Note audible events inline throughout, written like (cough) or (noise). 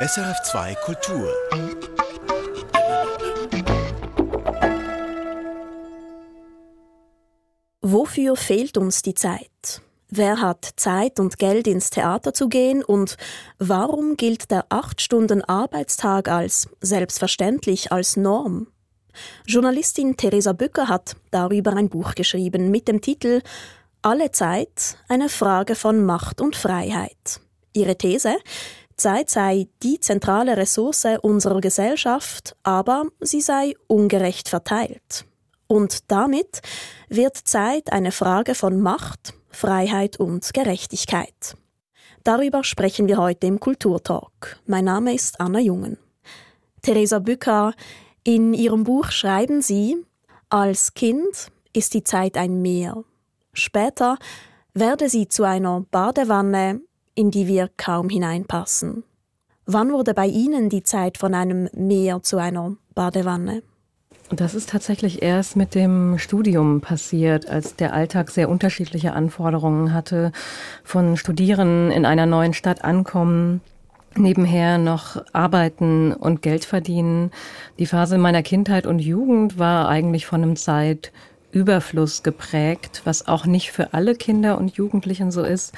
SRF2 Kultur. Wofür fehlt uns die Zeit? Wer hat Zeit und Geld ins Theater zu gehen und warum gilt der 8-Stunden-Arbeitstag als selbstverständlich als Norm? Journalistin Theresa Bücker hat darüber ein Buch geschrieben mit dem Titel Alle Zeit, eine Frage von Macht und Freiheit. Ihre These, Zeit sei die zentrale Ressource unserer Gesellschaft, aber sie sei ungerecht verteilt. Und damit wird Zeit eine Frage von Macht, Freiheit und Gerechtigkeit. Darüber sprechen wir heute im Kulturtalk. Mein Name ist Anna Jungen. Theresa Bücker, in ihrem Buch schreiben Sie, als Kind ist die Zeit ein Meer. Später werde sie zu einer Badewanne, in die wir kaum hineinpassen. Wann wurde bei Ihnen die Zeit von einem Meer zu einer Badewanne? Das ist tatsächlich erst mit dem Studium passiert, als der Alltag sehr unterschiedliche Anforderungen hatte. Von Studieren in einer neuen Stadt ankommen, nebenher noch arbeiten und Geld verdienen. Die Phase meiner Kindheit und Jugend war eigentlich von einem Zeit Überfluss geprägt, was auch nicht für alle Kinder und Jugendlichen so ist.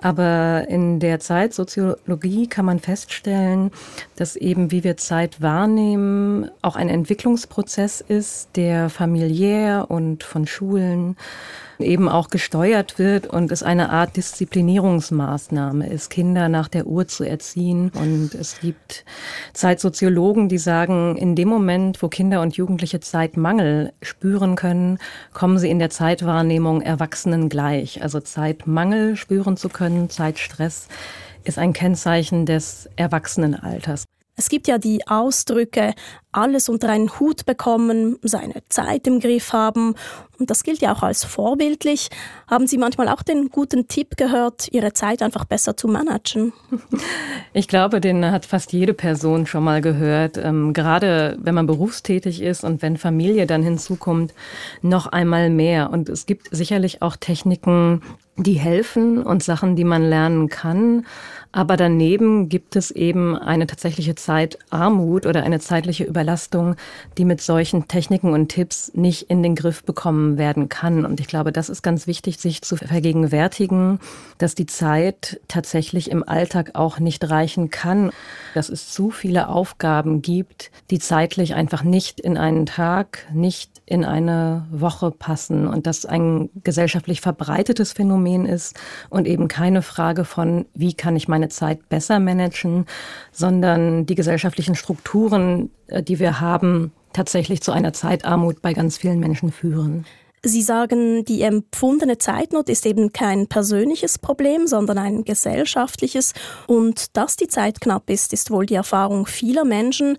Aber in der Zeitsoziologie kann man feststellen, dass eben wie wir Zeit wahrnehmen, auch ein Entwicklungsprozess ist, der familiär und von Schulen eben auch gesteuert wird und es eine Art Disziplinierungsmaßnahme ist, Kinder nach der Uhr zu erziehen. Und es gibt Zeitsoziologen, die sagen, in dem Moment, wo Kinder und Jugendliche Zeitmangel spüren können, kommen sie in der Zeitwahrnehmung Erwachsenen gleich. Also Zeitmangel spüren zu können, Zeitstress ist ein Kennzeichen des Erwachsenenalters. Es gibt ja die Ausdrücke, alles unter einen Hut bekommen, seine Zeit im Griff haben. Und das gilt ja auch als vorbildlich. Haben Sie manchmal auch den guten Tipp gehört, Ihre Zeit einfach besser zu managen? (laughs) Ich glaube, den hat fast jede Person schon mal gehört. Ähm, gerade wenn man berufstätig ist und wenn Familie dann hinzukommt, noch einmal mehr. Und es gibt sicherlich auch Techniken, die helfen und Sachen, die man lernen kann. Aber daneben gibt es eben eine tatsächliche Zeitarmut oder eine zeitliche Überlastung, die mit solchen Techniken und Tipps nicht in den Griff bekommen werden kann. Und ich glaube, das ist ganz wichtig, sich zu vergegenwärtigen, dass die Zeit tatsächlich im Alltag auch nicht reichen kann, dass es zu viele Aufgaben gibt, die zeitlich einfach nicht in einen Tag, nicht in eine Woche passen und das ein gesellschaftlich verbreitetes Phänomen ist und eben keine Frage von, wie kann ich meine Zeit besser managen, sondern die gesellschaftlichen Strukturen, äh, die wir haben, tatsächlich zu einer Zeitarmut bei ganz vielen Menschen führen. Sie sagen, die empfundene Zeitnot ist eben kein persönliches Problem, sondern ein gesellschaftliches. Und dass die Zeit knapp ist, ist wohl die Erfahrung vieler Menschen.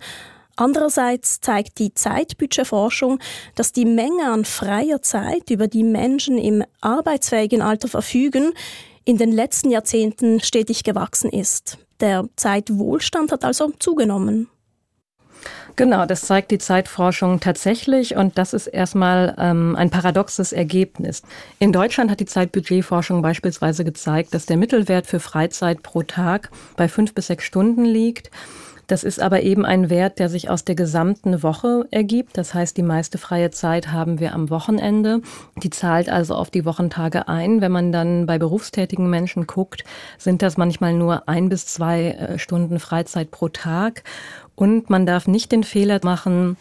Andererseits zeigt die Zeitbudgetforschung, dass die Menge an freier Zeit, über die Menschen im arbeitsfähigen Alter verfügen, in den letzten Jahrzehnten stetig gewachsen ist. Der Zeitwohlstand hat also zugenommen. Genau, das zeigt die Zeitforschung tatsächlich und das ist erstmal ähm, ein paradoxes Ergebnis. In Deutschland hat die Zeitbudgetforschung beispielsweise gezeigt, dass der Mittelwert für Freizeit pro Tag bei fünf bis sechs Stunden liegt. Das ist aber eben ein Wert, der sich aus der gesamten Woche ergibt. Das heißt, die meiste freie Zeit haben wir am Wochenende. Die zahlt also auf die Wochentage ein. Wenn man dann bei berufstätigen Menschen guckt, sind das manchmal nur ein bis zwei äh, Stunden Freizeit pro Tag. Und man darf nicht den Fehler machen,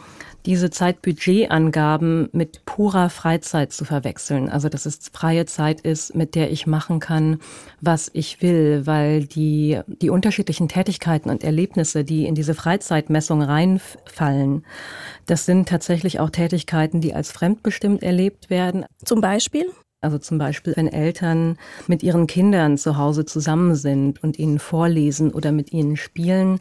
diese Zeitbudgetangaben mit purer Freizeit zu verwechseln. Also dass es freie Zeit ist, mit der ich machen kann, was ich will, weil die, die unterschiedlichen Tätigkeiten und Erlebnisse, die in diese Freizeitmessung reinfallen, das sind tatsächlich auch Tätigkeiten, die als fremdbestimmt erlebt werden. Zum Beispiel? Also zum Beispiel, wenn Eltern mit ihren Kindern zu Hause zusammen sind und ihnen vorlesen oder mit ihnen spielen,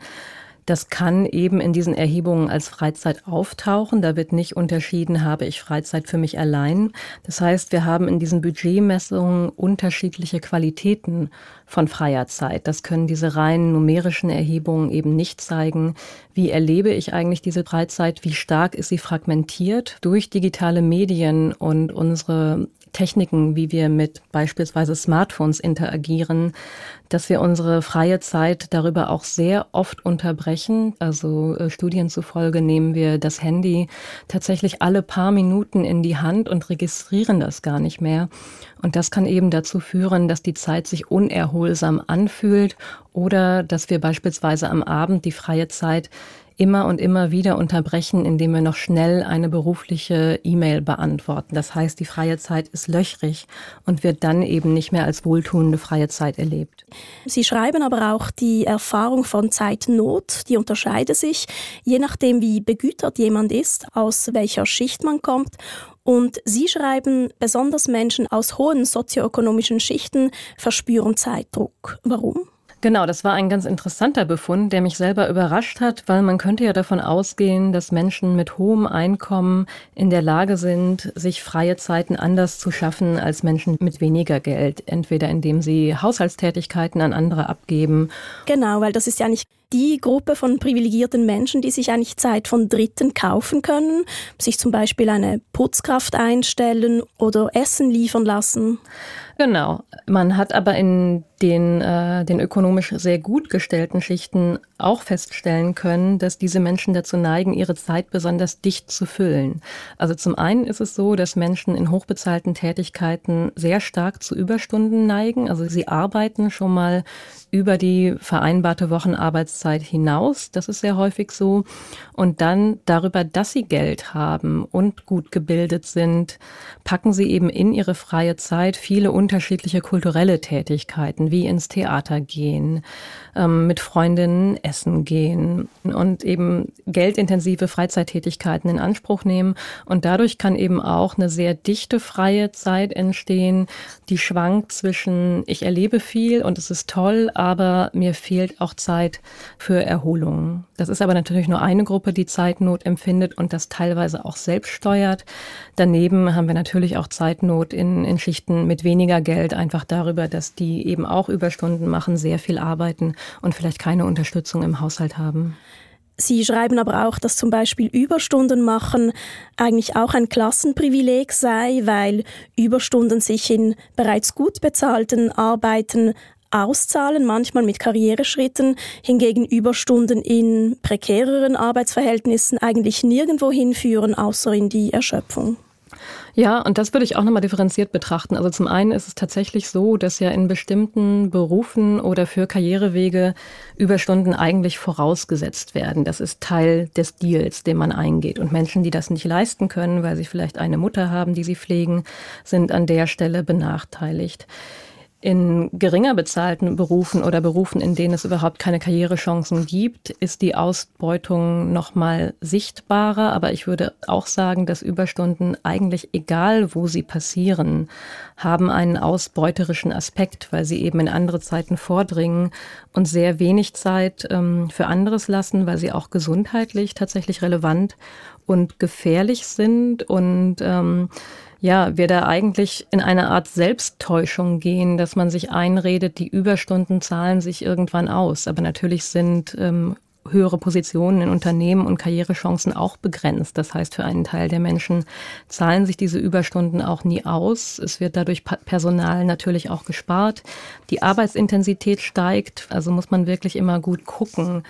das kann eben in diesen Erhebungen als Freizeit auftauchen. Da wird nicht unterschieden, habe ich Freizeit für mich allein. Das heißt, wir haben in diesen Budgetmessungen unterschiedliche Qualitäten von freier Zeit. Das können diese rein numerischen Erhebungen eben nicht zeigen. Wie erlebe ich eigentlich diese Freizeit? Wie stark ist sie fragmentiert durch digitale Medien und unsere Techniken, wie wir mit beispielsweise Smartphones interagieren, dass wir unsere freie Zeit darüber auch sehr oft unterbrechen. Also äh, Studien zufolge nehmen wir das Handy tatsächlich alle paar Minuten in die Hand und registrieren das gar nicht mehr. Und das kann eben dazu führen, dass die Zeit sich unerholsam anfühlt oder dass wir beispielsweise am Abend die freie Zeit immer und immer wieder unterbrechen, indem wir noch schnell eine berufliche E-Mail beantworten. Das heißt, die freie Zeit ist löchrig und wird dann eben nicht mehr als wohltuende freie Zeit erlebt. Sie schreiben aber auch, die Erfahrung von Zeitnot, die unterscheide sich, je nachdem, wie begütert jemand ist, aus welcher Schicht man kommt und Sie schreiben, besonders Menschen aus hohen sozioökonomischen Schichten verspüren Zeitdruck. Warum? Genau, das war ein ganz interessanter Befund, der mich selber überrascht hat, weil man könnte ja davon ausgehen, dass Menschen mit hohem Einkommen in der Lage sind, sich freie Zeiten anders zu schaffen als Menschen mit weniger Geld, entweder indem sie Haushaltstätigkeiten an andere abgeben. Genau, weil das ist ja nicht die Gruppe von privilegierten Menschen, die sich eigentlich Zeit von Dritten kaufen können, sich zum Beispiel eine Putzkraft einstellen oder Essen liefern lassen. Genau. Man hat aber in den, äh, den ökonomisch sehr gut gestellten Schichten auch feststellen können, dass diese Menschen dazu neigen, ihre Zeit besonders dicht zu füllen. Also zum einen ist es so, dass Menschen in hochbezahlten Tätigkeiten sehr stark zu Überstunden neigen. Also sie arbeiten schon mal über die vereinbarte Wochenarbeitszeit hinaus. Das ist sehr häufig so. Und dann darüber, dass sie Geld haben und gut gebildet sind, packen sie eben in ihre freie Zeit viele unterschiedliche kulturelle Tätigkeiten, wie ins Theater gehen, ähm, mit Freundinnen essen gehen und eben geldintensive Freizeittätigkeiten in Anspruch nehmen. Und dadurch kann eben auch eine sehr dichte freie Zeit entstehen, die schwankt zwischen ich erlebe viel und es ist toll, aber mir fehlt auch Zeit für Erholung. Das ist aber natürlich nur eine Gruppe, die Zeitnot empfindet und das teilweise auch selbst steuert. Daneben haben wir natürlich auch Zeitnot in, in Schichten mit weniger Geld, einfach darüber, dass die eben auch Überstunden machen, sehr viel arbeiten und vielleicht keine Unterstützung im Haushalt haben. Sie schreiben aber auch, dass zum Beispiel Überstunden machen eigentlich auch ein Klassenprivileg sei, weil Überstunden sich in bereits gut bezahlten Arbeiten auszahlen, manchmal mit Karriereschritten, hingegen Überstunden in prekäreren Arbeitsverhältnissen eigentlich nirgendwo hinführen, außer in die Erschöpfung. Ja, und das würde ich auch nochmal differenziert betrachten. Also zum einen ist es tatsächlich so, dass ja in bestimmten Berufen oder für Karrierewege Überstunden eigentlich vorausgesetzt werden. Das ist Teil des Deals, den man eingeht. Und Menschen, die das nicht leisten können, weil sie vielleicht eine Mutter haben, die sie pflegen, sind an der Stelle benachteiligt in geringer bezahlten Berufen oder Berufen, in denen es überhaupt keine Karrierechancen gibt, ist die Ausbeutung noch mal sichtbarer. Aber ich würde auch sagen, dass Überstunden eigentlich egal, wo sie passieren, haben einen ausbeuterischen Aspekt, weil sie eben in andere Zeiten vordringen und sehr wenig Zeit ähm, für anderes lassen, weil sie auch gesundheitlich tatsächlich relevant und gefährlich sind und ähm, ja, wir da eigentlich in eine Art Selbsttäuschung gehen, dass man sich einredet, die Überstunden zahlen sich irgendwann aus. Aber natürlich sind ähm, höhere Positionen in Unternehmen und Karrierechancen auch begrenzt. Das heißt, für einen Teil der Menschen zahlen sich diese Überstunden auch nie aus. Es wird dadurch Personal natürlich auch gespart. Die Arbeitsintensität steigt. Also muss man wirklich immer gut gucken.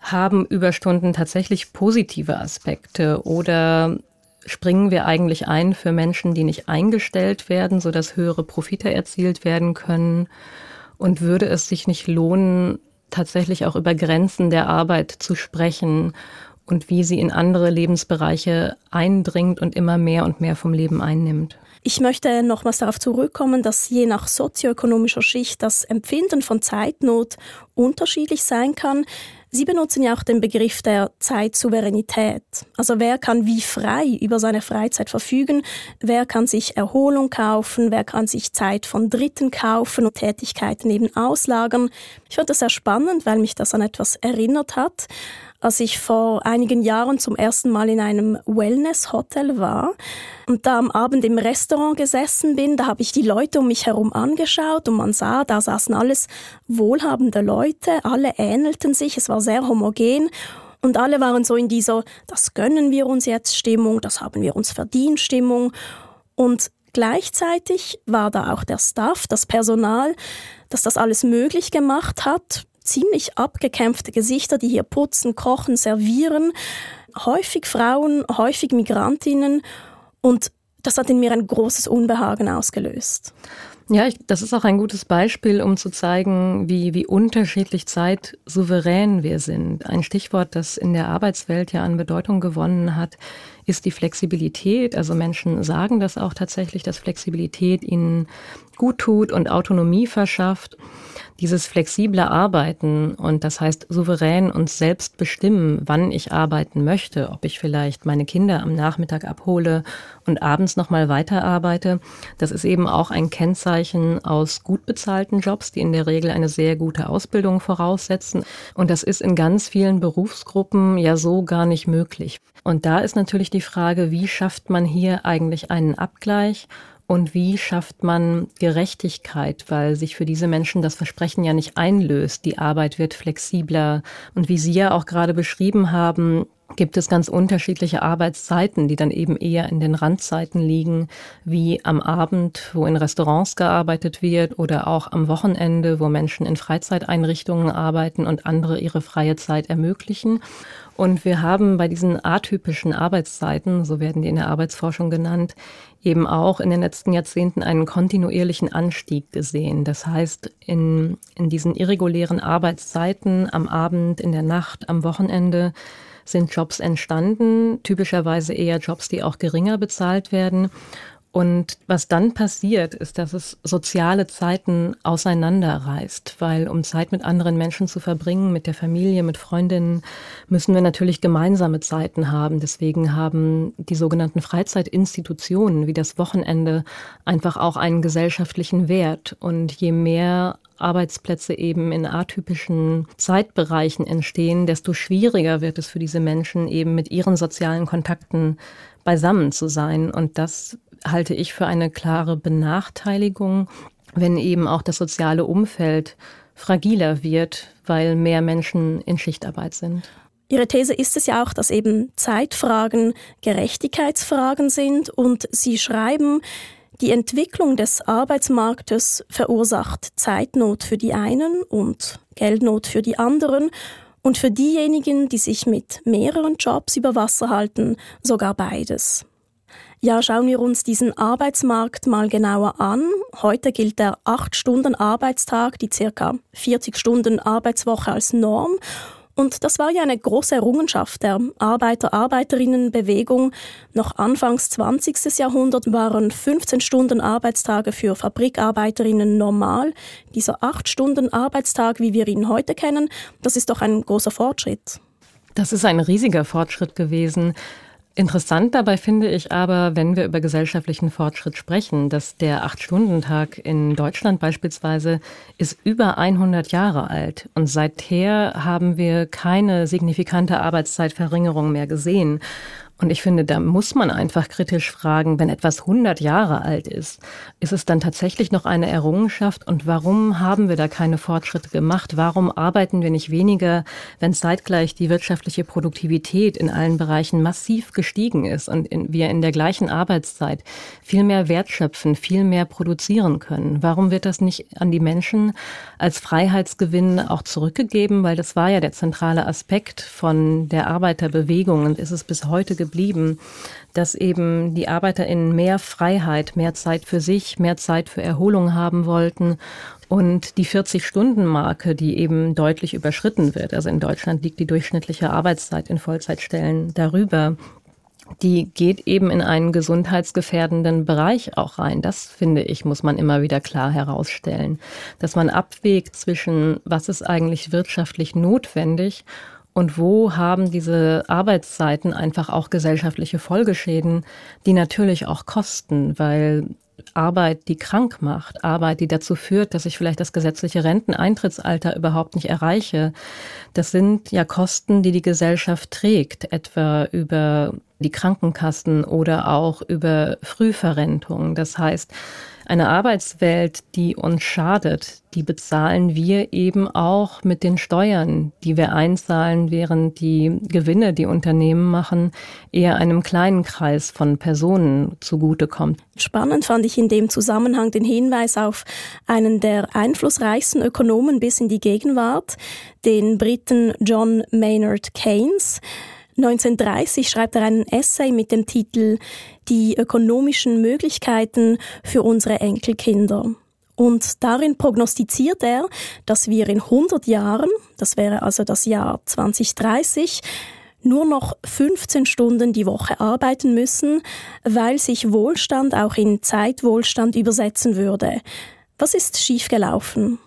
Haben Überstunden tatsächlich positive Aspekte oder springen wir eigentlich ein für Menschen, die nicht eingestellt werden, sodass höhere Profite erzielt werden können? Und würde es sich nicht lohnen, tatsächlich auch über Grenzen der Arbeit zu sprechen und wie sie in andere Lebensbereiche eindringt und immer mehr und mehr vom Leben einnimmt? Ich möchte nochmals darauf zurückkommen, dass je nach sozioökonomischer Schicht das Empfinden von Zeitnot unterschiedlich sein kann. Sie benutzen ja auch den Begriff der Zeitsouveränität. Also wer kann wie frei über seine Freizeit verfügen? Wer kann sich Erholung kaufen? Wer kann sich Zeit von Dritten kaufen und Tätigkeiten eben auslagern? Ich fand das sehr spannend, weil mich das an etwas erinnert hat als ich vor einigen Jahren zum ersten Mal in einem Wellness-Hotel war und da am Abend im Restaurant gesessen bin, da habe ich die Leute um mich herum angeschaut und man sah, da saßen alles wohlhabende Leute, alle ähnelten sich, es war sehr homogen und alle waren so in dieser, das gönnen wir uns jetzt Stimmung, das haben wir uns verdient Stimmung und Gleichzeitig war da auch der Staff, das Personal, das das alles möglich gemacht hat. Ziemlich abgekämpfte Gesichter, die hier putzen, kochen, servieren. Häufig Frauen, häufig Migrantinnen. Und das hat in mir ein großes Unbehagen ausgelöst. Ja, ich, das ist auch ein gutes Beispiel, um zu zeigen, wie, wie unterschiedlich zeitsouverän wir sind. Ein Stichwort, das in der Arbeitswelt ja an Bedeutung gewonnen hat, ist die Flexibilität. Also Menschen sagen das auch tatsächlich, dass Flexibilität ihnen gut tut und Autonomie verschafft dieses flexible Arbeiten und das heißt souverän und selbst bestimmen, wann ich arbeiten möchte, ob ich vielleicht meine Kinder am Nachmittag abhole und abends nochmal weiterarbeite, das ist eben auch ein Kennzeichen aus gut bezahlten Jobs, die in der Regel eine sehr gute Ausbildung voraussetzen. Und das ist in ganz vielen Berufsgruppen ja so gar nicht möglich. Und da ist natürlich die Frage, wie schafft man hier eigentlich einen Abgleich und wie schafft man Gerechtigkeit, weil sich für diese Menschen das Versprechen ja nicht einlöst. Die Arbeit wird flexibler. Und wie Sie ja auch gerade beschrieben haben, gibt es ganz unterschiedliche Arbeitszeiten, die dann eben eher in den Randzeiten liegen, wie am Abend, wo in Restaurants gearbeitet wird oder auch am Wochenende, wo Menschen in Freizeiteinrichtungen arbeiten und andere ihre freie Zeit ermöglichen. Und wir haben bei diesen atypischen Arbeitszeiten, so werden die in der Arbeitsforschung genannt, eben auch in den letzten Jahrzehnten einen kontinuierlichen Anstieg gesehen. Das heißt, in, in diesen irregulären Arbeitszeiten am Abend, in der Nacht, am Wochenende sind Jobs entstanden, typischerweise eher Jobs, die auch geringer bezahlt werden. Und was dann passiert, ist, dass es soziale Zeiten auseinanderreißt, weil um Zeit mit anderen Menschen zu verbringen, mit der Familie, mit Freundinnen, müssen wir natürlich gemeinsame Zeiten haben. Deswegen haben die sogenannten Freizeitinstitutionen wie das Wochenende einfach auch einen gesellschaftlichen Wert. Und je mehr Arbeitsplätze eben in atypischen Zeitbereichen entstehen, desto schwieriger wird es für diese Menschen eben mit ihren sozialen Kontakten beisammen zu sein. Und das halte ich für eine klare Benachteiligung, wenn eben auch das soziale Umfeld fragiler wird, weil mehr Menschen in Schichtarbeit sind. Ihre These ist es ja auch, dass eben Zeitfragen Gerechtigkeitsfragen sind und Sie schreiben, die Entwicklung des Arbeitsmarktes verursacht Zeitnot für die einen und Geldnot für die anderen und für diejenigen, die sich mit mehreren Jobs über Wasser halten, sogar beides. Ja, schauen wir uns diesen Arbeitsmarkt mal genauer an. Heute gilt der 8-Stunden-Arbeitstag, die circa 40 Stunden Arbeitswoche als Norm. Und das war ja eine große Errungenschaft der Arbeiter-Arbeiterinnen-Bewegung. Noch Anfangs 20. Jahrhundert waren 15 Stunden Arbeitstage für Fabrikarbeiterinnen normal. Dieser 8-Stunden-Arbeitstag, wie wir ihn heute kennen, das ist doch ein großer Fortschritt. Das ist ein riesiger Fortschritt gewesen. Interessant dabei finde ich aber, wenn wir über gesellschaftlichen Fortschritt sprechen, dass der Acht-Stunden-Tag in Deutschland beispielsweise ist über 100 Jahre alt und seither haben wir keine signifikante Arbeitszeitverringerung mehr gesehen. Und ich finde, da muss man einfach kritisch fragen, wenn etwas 100 Jahre alt ist, ist es dann tatsächlich noch eine Errungenschaft? Und warum haben wir da keine Fortschritte gemacht? Warum arbeiten wir nicht weniger, wenn zeitgleich die wirtschaftliche Produktivität in allen Bereichen massiv gestiegen ist und in, wir in der gleichen Arbeitszeit viel mehr Wert schöpfen, viel mehr produzieren können? Warum wird das nicht an die Menschen als Freiheitsgewinn auch zurückgegeben? Weil das war ja der zentrale Aspekt von der Arbeiterbewegung und ist es bis heute dass eben die ArbeiterInnen mehr Freiheit, mehr Zeit für sich, mehr Zeit für Erholung haben wollten und die 40-Stunden-Marke, die eben deutlich überschritten wird, also in Deutschland liegt die durchschnittliche Arbeitszeit in Vollzeitstellen darüber, die geht eben in einen gesundheitsgefährdenden Bereich auch rein. Das finde ich, muss man immer wieder klar herausstellen, dass man abwägt zwischen, was ist eigentlich wirtschaftlich notwendig und wo haben diese Arbeitszeiten einfach auch gesellschaftliche Folgeschäden, die natürlich auch kosten, weil Arbeit, die krank macht, Arbeit, die dazu führt, dass ich vielleicht das gesetzliche Renteneintrittsalter überhaupt nicht erreiche. Das sind ja Kosten, die die Gesellschaft trägt, etwa über die Krankenkassen oder auch über Frühverrentung. Das heißt, eine Arbeitswelt, die uns schadet, die bezahlen wir eben auch mit den Steuern, die wir einzahlen, während die Gewinne, die Unternehmen machen, eher einem kleinen Kreis von Personen zugutekommt. Spannend fand ich in dem Zusammenhang den Hinweis auf einen der einflussreichsten Ökonomen bis in die Gegenwart, den Briten John Maynard Keynes. 1930 schreibt er einen Essay mit dem Titel Die ökonomischen Möglichkeiten für unsere Enkelkinder. Und darin prognostiziert er, dass wir in 100 Jahren, das wäre also das Jahr 2030, nur noch 15 Stunden die Woche arbeiten müssen, weil sich Wohlstand auch in Zeitwohlstand übersetzen würde. Was ist schiefgelaufen?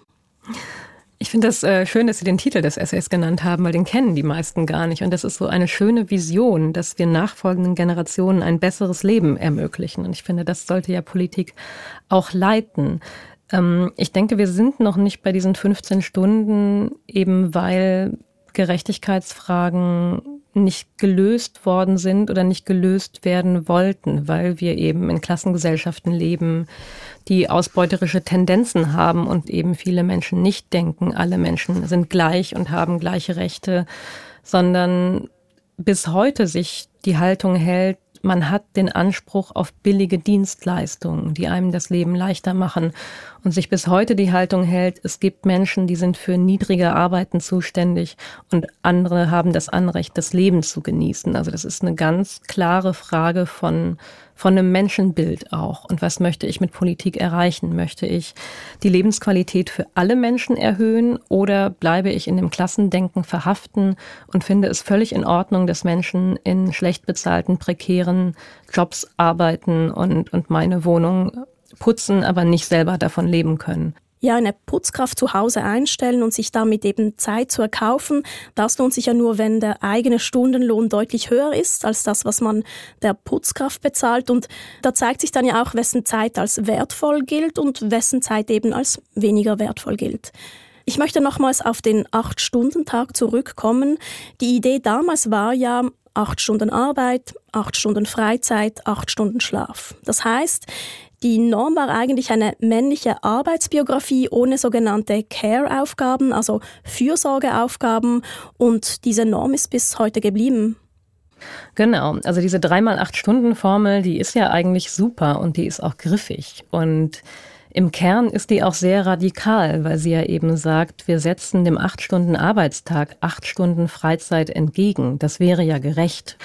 Ich finde das äh, schön, dass Sie den Titel des Essays genannt haben, weil den kennen die meisten gar nicht. Und das ist so eine schöne Vision, dass wir nachfolgenden Generationen ein besseres Leben ermöglichen. Und ich finde, das sollte ja Politik auch leiten. Ähm, ich denke, wir sind noch nicht bei diesen 15 Stunden, eben weil Gerechtigkeitsfragen nicht gelöst worden sind oder nicht gelöst werden wollten, weil wir eben in Klassengesellschaften leben, die ausbeuterische Tendenzen haben und eben viele Menschen nicht denken, alle Menschen sind gleich und haben gleiche Rechte, sondern bis heute sich die Haltung hält, man hat den Anspruch auf billige Dienstleistungen, die einem das Leben leichter machen und sich bis heute die Haltung hält, es gibt Menschen, die sind für niedrige Arbeiten zuständig und andere haben das Anrecht, das Leben zu genießen. Also das ist eine ganz klare Frage von von einem Menschenbild auch. Und was möchte ich mit Politik erreichen? Möchte ich die Lebensqualität für alle Menschen erhöhen oder bleibe ich in dem Klassendenken verhaften und finde es völlig in Ordnung, dass Menschen in schlecht bezahlten, prekären Jobs arbeiten und, und meine Wohnung putzen, aber nicht selber davon leben können ja eine Putzkraft zu Hause einstellen und sich damit eben Zeit zu erkaufen. Das lohnt sich ja nur, wenn der eigene Stundenlohn deutlich höher ist als das, was man der Putzkraft bezahlt. Und da zeigt sich dann ja auch, wessen Zeit als wertvoll gilt und wessen Zeit eben als weniger wertvoll gilt. Ich möchte nochmals auf den Acht-Stunden-Tag zurückkommen. Die Idee damals war ja, acht Stunden Arbeit, acht Stunden Freizeit, acht Stunden Schlaf. Das heißt, die Norm war eigentlich eine männliche Arbeitsbiografie ohne sogenannte Care-Aufgaben, also Fürsorgeaufgaben. Und diese Norm ist bis heute geblieben. Genau, also diese dreimal acht Stunden Formel, die ist ja eigentlich super und die ist auch griffig und im Kern ist die auch sehr radikal, weil sie ja eben sagt, wir setzen dem acht Stunden Arbeitstag acht Stunden Freizeit entgegen. Das wäre ja gerecht.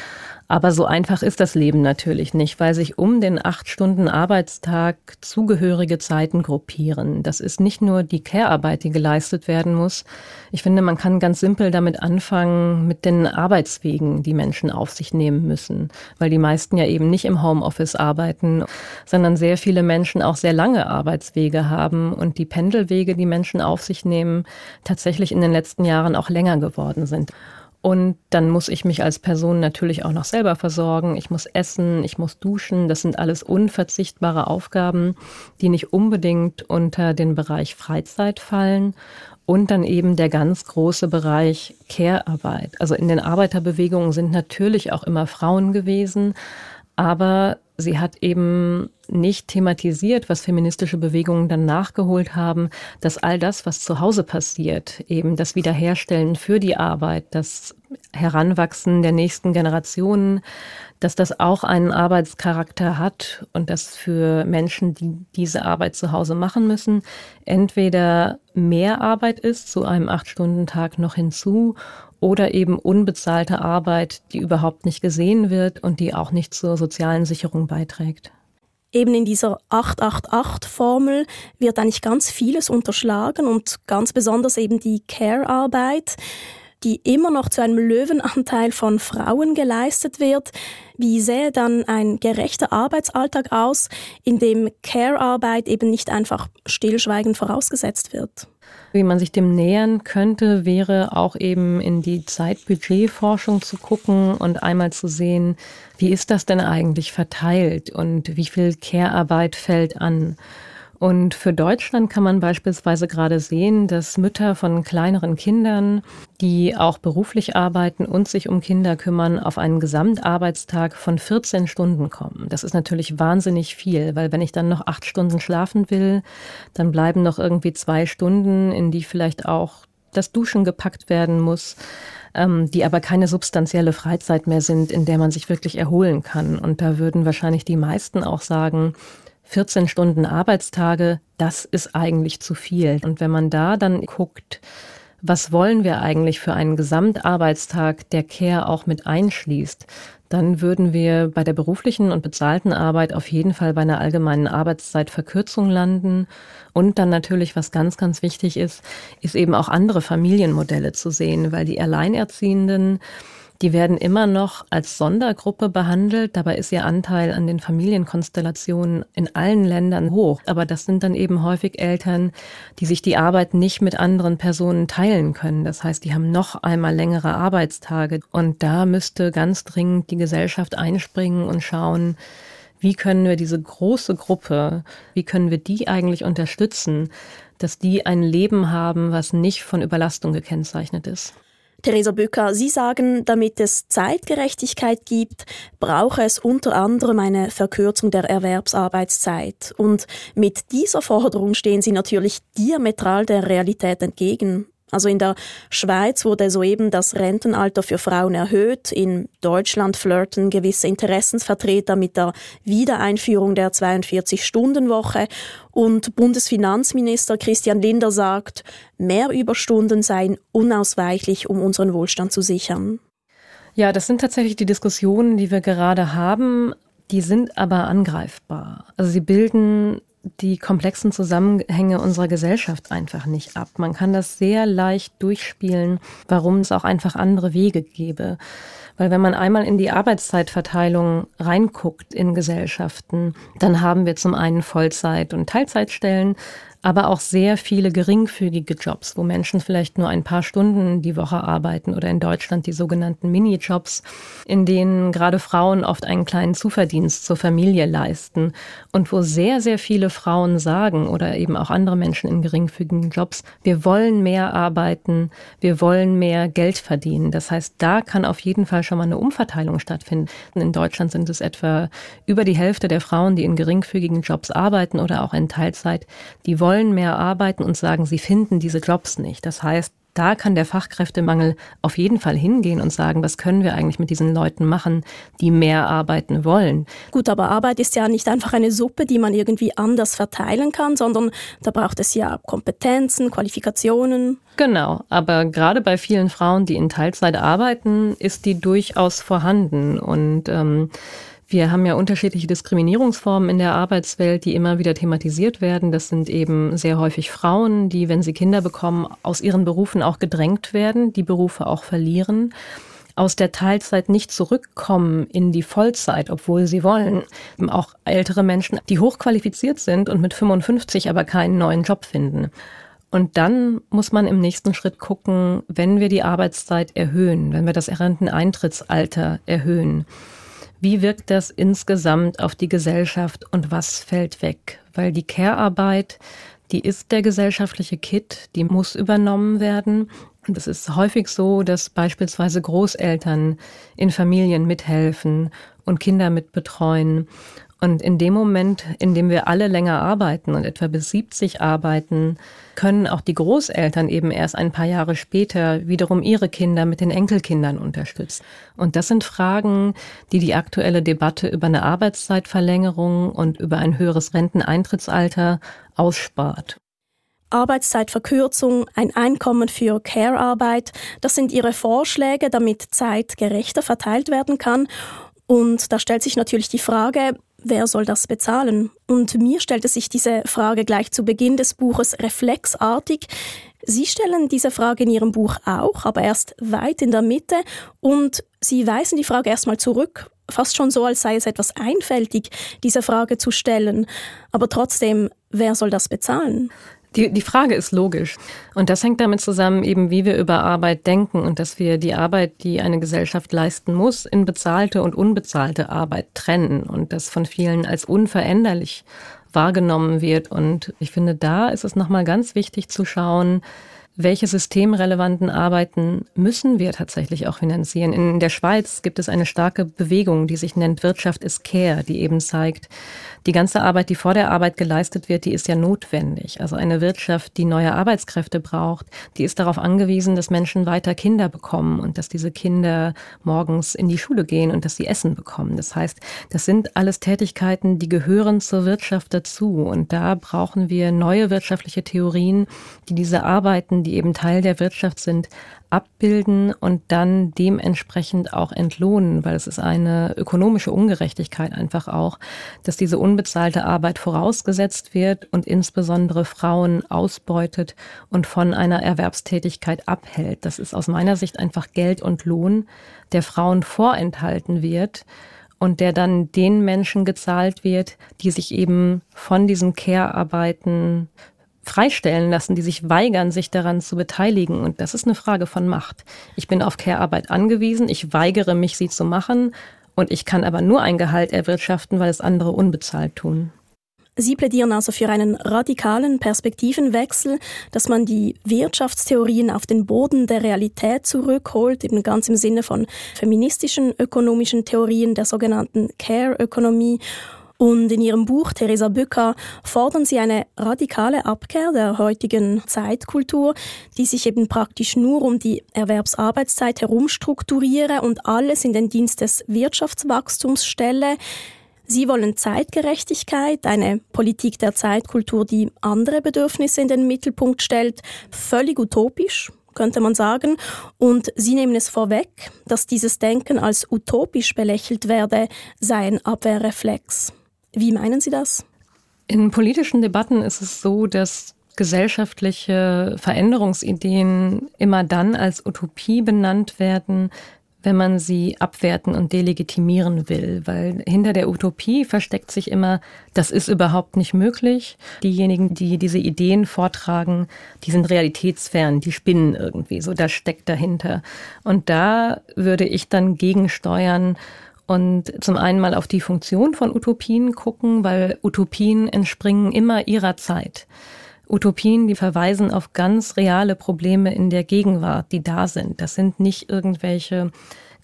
Aber so einfach ist das Leben natürlich nicht, weil sich um den acht Stunden Arbeitstag zugehörige Zeiten gruppieren. Das ist nicht nur die Care-Arbeit, die geleistet werden muss. Ich finde, man kann ganz simpel damit anfangen, mit den Arbeitswegen, die Menschen auf sich nehmen müssen, weil die meisten ja eben nicht im Homeoffice arbeiten, sondern sehr viele Menschen auch sehr lange Arbeitswege haben und die Pendelwege, die Menschen auf sich nehmen, tatsächlich in den letzten Jahren auch länger geworden sind. Und dann muss ich mich als Person natürlich auch noch selber versorgen. Ich muss essen, ich muss duschen. Das sind alles unverzichtbare Aufgaben, die nicht unbedingt unter den Bereich Freizeit fallen. Und dann eben der ganz große Bereich Care-Arbeit. Also in den Arbeiterbewegungen sind natürlich auch immer Frauen gewesen, aber sie hat eben nicht thematisiert, was feministische Bewegungen dann nachgeholt haben, dass all das, was zu Hause passiert, eben das Wiederherstellen für die Arbeit, das Heranwachsen der nächsten Generationen, dass das auch einen Arbeitscharakter hat und dass für Menschen, die diese Arbeit zu Hause machen müssen, entweder mehr Arbeit ist zu einem Acht-Stunden-Tag noch hinzu oder eben unbezahlte Arbeit, die überhaupt nicht gesehen wird und die auch nicht zur sozialen Sicherung beiträgt. Eben in dieser 888-Formel wird eigentlich ganz vieles unterschlagen und ganz besonders eben die Care-Arbeit, die immer noch zu einem Löwenanteil von Frauen geleistet wird. Wie sähe dann ein gerechter Arbeitsalltag aus, in dem Care-Arbeit eben nicht einfach stillschweigend vorausgesetzt wird? Wie man sich dem nähern könnte, wäre auch eben in die Zeitbudgetforschung zu gucken und einmal zu sehen, wie ist das denn eigentlich verteilt und wie viel Care-Arbeit fällt an. Und für Deutschland kann man beispielsweise gerade sehen, dass Mütter von kleineren Kindern, die auch beruflich arbeiten und sich um Kinder kümmern, auf einen Gesamtarbeitstag von 14 Stunden kommen. Das ist natürlich wahnsinnig viel, weil wenn ich dann noch acht Stunden schlafen will, dann bleiben noch irgendwie zwei Stunden, in die vielleicht auch das Duschen gepackt werden muss ähm, die aber keine substanzielle Freizeit mehr sind, in der man sich wirklich erholen kann. Und da würden wahrscheinlich die meisten auch sagen, 14 Stunden Arbeitstage, das ist eigentlich zu viel. Und wenn man da dann guckt, was wollen wir eigentlich für einen Gesamtarbeitstag, der Care auch mit einschließt, dann würden wir bei der beruflichen und bezahlten Arbeit auf jeden Fall bei einer allgemeinen Arbeitszeitverkürzung landen. Und dann natürlich, was ganz, ganz wichtig ist, ist eben auch andere Familienmodelle zu sehen, weil die Alleinerziehenden die werden immer noch als Sondergruppe behandelt. Dabei ist ihr Anteil an den Familienkonstellationen in allen Ländern hoch. Aber das sind dann eben häufig Eltern, die sich die Arbeit nicht mit anderen Personen teilen können. Das heißt, die haben noch einmal längere Arbeitstage. Und da müsste ganz dringend die Gesellschaft einspringen und schauen, wie können wir diese große Gruppe, wie können wir die eigentlich unterstützen, dass die ein Leben haben, was nicht von Überlastung gekennzeichnet ist. Theresa Bücker, Sie sagen, damit es Zeitgerechtigkeit gibt, brauche es unter anderem eine Verkürzung der Erwerbsarbeitszeit. Und mit dieser Forderung stehen Sie natürlich diametral der Realität entgegen. Also in der Schweiz wurde soeben das Rentenalter für Frauen erhöht. In Deutschland flirten gewisse Interessensvertreter mit der Wiedereinführung der 42-Stunden-Woche. Und Bundesfinanzminister Christian Linder sagt, mehr Überstunden seien unausweichlich, um unseren Wohlstand zu sichern. Ja, das sind tatsächlich die Diskussionen, die wir gerade haben. Die sind aber angreifbar. Also sie bilden die komplexen Zusammenhänge unserer Gesellschaft einfach nicht ab. Man kann das sehr leicht durchspielen, warum es auch einfach andere Wege gäbe. Weil wenn man einmal in die Arbeitszeitverteilung reinguckt in Gesellschaften, dann haben wir zum einen Vollzeit- und Teilzeitstellen, aber auch sehr viele geringfügige Jobs, wo Menschen vielleicht nur ein paar Stunden die Woche arbeiten oder in Deutschland die sogenannten Minijobs, in denen gerade Frauen oft einen kleinen Zuverdienst zur Familie leisten und wo sehr, sehr viele Frauen sagen oder eben auch andere Menschen in geringfügigen Jobs, wir wollen mehr arbeiten, wir wollen mehr Geld verdienen. Das heißt, da kann auf jeden Fall schon mal eine Umverteilung stattfinden. In Deutschland sind es etwa über die Hälfte der Frauen, die in geringfügigen Jobs arbeiten oder auch in Teilzeit, die wollen mehr arbeiten und sagen, sie finden diese Jobs nicht. Das heißt, da kann der Fachkräftemangel auf jeden Fall hingehen und sagen, was können wir eigentlich mit diesen Leuten machen, die mehr arbeiten wollen. Gut, aber Arbeit ist ja nicht einfach eine Suppe, die man irgendwie anders verteilen kann, sondern da braucht es ja Kompetenzen, Qualifikationen. Genau, aber gerade bei vielen Frauen, die in Teilzeit arbeiten, ist die durchaus vorhanden und ähm, wir haben ja unterschiedliche Diskriminierungsformen in der Arbeitswelt, die immer wieder thematisiert werden. Das sind eben sehr häufig Frauen, die, wenn sie Kinder bekommen, aus ihren Berufen auch gedrängt werden, die Berufe auch verlieren aus der Teilzeit nicht zurückkommen in die Vollzeit, obwohl sie wollen. Auch ältere Menschen, die hochqualifiziert sind und mit 55 aber keinen neuen Job finden. Und dann muss man im nächsten Schritt gucken, wenn wir die Arbeitszeit erhöhen, wenn wir das Renteneintrittsalter erhöhen, wie wirkt das insgesamt auf die Gesellschaft und was fällt weg? Weil die Care-Arbeit, die ist der gesellschaftliche Kit, die muss übernommen werden. Und es ist häufig so, dass beispielsweise Großeltern in Familien mithelfen und Kinder mitbetreuen und in dem Moment, in dem wir alle länger arbeiten und etwa bis 70 arbeiten, können auch die Großeltern eben erst ein paar Jahre später wiederum ihre Kinder mit den Enkelkindern unterstützen. Und das sind Fragen, die die aktuelle Debatte über eine Arbeitszeitverlängerung und über ein höheres Renteneintrittsalter ausspart. Arbeitszeitverkürzung, ein Einkommen für Care-Arbeit, das sind Ihre Vorschläge, damit Zeit gerechter verteilt werden kann. Und da stellt sich natürlich die Frage, wer soll das bezahlen? Und mir stellte sich diese Frage gleich zu Beginn des Buches reflexartig. Sie stellen diese Frage in Ihrem Buch auch, aber erst weit in der Mitte und Sie weisen die Frage erstmal zurück, fast schon so, als sei es etwas einfältig, diese Frage zu stellen. Aber trotzdem, wer soll das bezahlen? Die, die Frage ist logisch. Und das hängt damit zusammen, eben wie wir über Arbeit denken und dass wir die Arbeit, die eine Gesellschaft leisten muss, in bezahlte und unbezahlte Arbeit trennen und das von vielen als unveränderlich wahrgenommen wird. Und ich finde, da ist es nochmal ganz wichtig zu schauen, welche systemrelevanten Arbeiten müssen wir tatsächlich auch finanzieren? In der Schweiz gibt es eine starke Bewegung, die sich nennt Wirtschaft ist Care, die eben zeigt, die ganze Arbeit, die vor der Arbeit geleistet wird, die ist ja notwendig. Also eine Wirtschaft, die neue Arbeitskräfte braucht, die ist darauf angewiesen, dass Menschen weiter Kinder bekommen und dass diese Kinder morgens in die Schule gehen und dass sie Essen bekommen. Das heißt, das sind alles Tätigkeiten, die gehören zur Wirtschaft dazu. Und da brauchen wir neue wirtschaftliche Theorien, die diese Arbeiten, die eben Teil der Wirtschaft sind, abbilden und dann dementsprechend auch entlohnen, weil es ist eine ökonomische Ungerechtigkeit einfach auch, dass diese unbezahlte Arbeit vorausgesetzt wird und insbesondere Frauen ausbeutet und von einer Erwerbstätigkeit abhält. Das ist aus meiner Sicht einfach Geld und Lohn, der Frauen vorenthalten wird und der dann den Menschen gezahlt wird, die sich eben von diesen Care-Arbeiten freistellen lassen, die sich weigern, sich daran zu beteiligen. Und das ist eine Frage von Macht. Ich bin auf Care-Arbeit angewiesen, ich weigere mich, sie zu machen und ich kann aber nur ein Gehalt erwirtschaften, weil es andere unbezahlt tun. Sie plädieren also für einen radikalen Perspektivenwechsel, dass man die Wirtschaftstheorien auf den Boden der Realität zurückholt, eben ganz im Sinne von feministischen ökonomischen Theorien der sogenannten Care-Ökonomie und in ihrem Buch Theresa Bücker fordern sie eine radikale Abkehr der heutigen Zeitkultur, die sich eben praktisch nur um die Erwerbsarbeitszeit herumstrukturiere und alles in den Dienst des Wirtschaftswachstums stelle. Sie wollen Zeitgerechtigkeit, eine Politik der Zeitkultur, die andere Bedürfnisse in den Mittelpunkt stellt, völlig utopisch, könnte man sagen. Und sie nehmen es vorweg, dass dieses Denken als utopisch belächelt werde, sei ein Abwehrreflex. Wie meinen Sie das? In politischen Debatten ist es so, dass gesellschaftliche Veränderungsideen immer dann als Utopie benannt werden, wenn man sie abwerten und delegitimieren will, weil hinter der Utopie versteckt sich immer, das ist überhaupt nicht möglich. Diejenigen, die diese Ideen vortragen, die sind realitätsfern, die spinnen irgendwie, so das steckt dahinter. Und da würde ich dann gegensteuern und zum einen mal auf die Funktion von Utopien gucken, weil Utopien entspringen immer ihrer Zeit. Utopien, die verweisen auf ganz reale Probleme in der Gegenwart, die da sind. Das sind nicht irgendwelche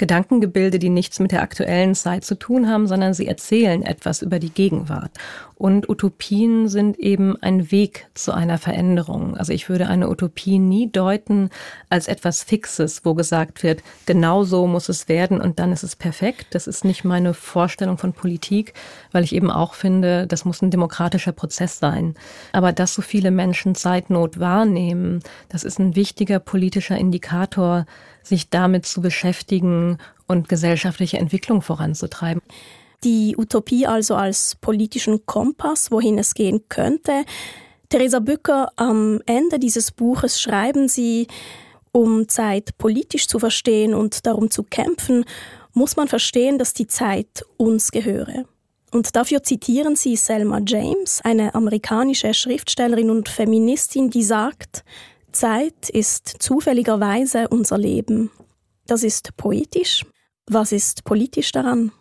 Gedankengebilde, die nichts mit der aktuellen Zeit zu tun haben, sondern sie erzählen etwas über die Gegenwart. Und Utopien sind eben ein Weg zu einer Veränderung. Also ich würde eine Utopie nie deuten als etwas Fixes, wo gesagt wird, genau so muss es werden und dann ist es perfekt. Das ist nicht meine Vorstellung von Politik, weil ich eben auch finde, das muss ein demokratischer Prozess sein. Aber dass so viele Menschen Zeitnot wahrnehmen, das ist ein wichtiger politischer Indikator, sich damit zu beschäftigen und gesellschaftliche Entwicklung voranzutreiben. Die Utopie also als politischen Kompass, wohin es gehen könnte. Theresa Bücker, am Ende dieses Buches schreiben Sie, um Zeit politisch zu verstehen und darum zu kämpfen, muss man verstehen, dass die Zeit uns gehöre. Und dafür zitieren Sie Selma James, eine amerikanische Schriftstellerin und Feministin, die sagt, Zeit ist zufälligerweise unser Leben. Das ist poetisch. Was ist politisch daran?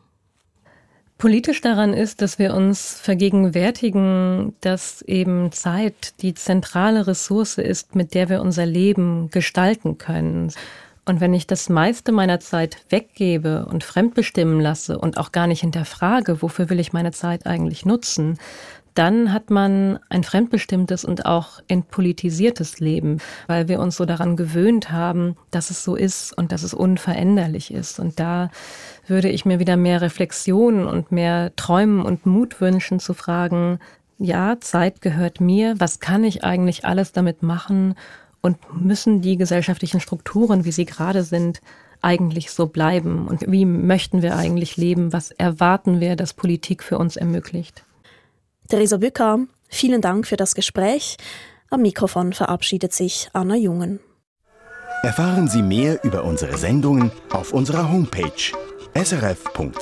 Politisch daran ist, dass wir uns vergegenwärtigen, dass eben Zeit die zentrale Ressource ist, mit der wir unser Leben gestalten können. Und wenn ich das meiste meiner Zeit weggebe und fremdbestimmen lasse und auch gar nicht hinterfrage, wofür will ich meine Zeit eigentlich nutzen, dann hat man ein fremdbestimmtes und auch entpolitisiertes Leben, weil wir uns so daran gewöhnt haben, dass es so ist und dass es unveränderlich ist. Und da würde ich mir wieder mehr Reflexion und mehr Träumen und Mut wünschen zu fragen, ja, Zeit gehört mir, was kann ich eigentlich alles damit machen und müssen die gesellschaftlichen Strukturen, wie sie gerade sind, eigentlich so bleiben und wie möchten wir eigentlich leben, was erwarten wir, dass Politik für uns ermöglicht. Theresa Bücker, vielen Dank für das Gespräch. Am Mikrofon verabschiedet sich Anna Jungen. Erfahren Sie mehr über unsere Sendungen auf unserer Homepage srf.ch-kultur.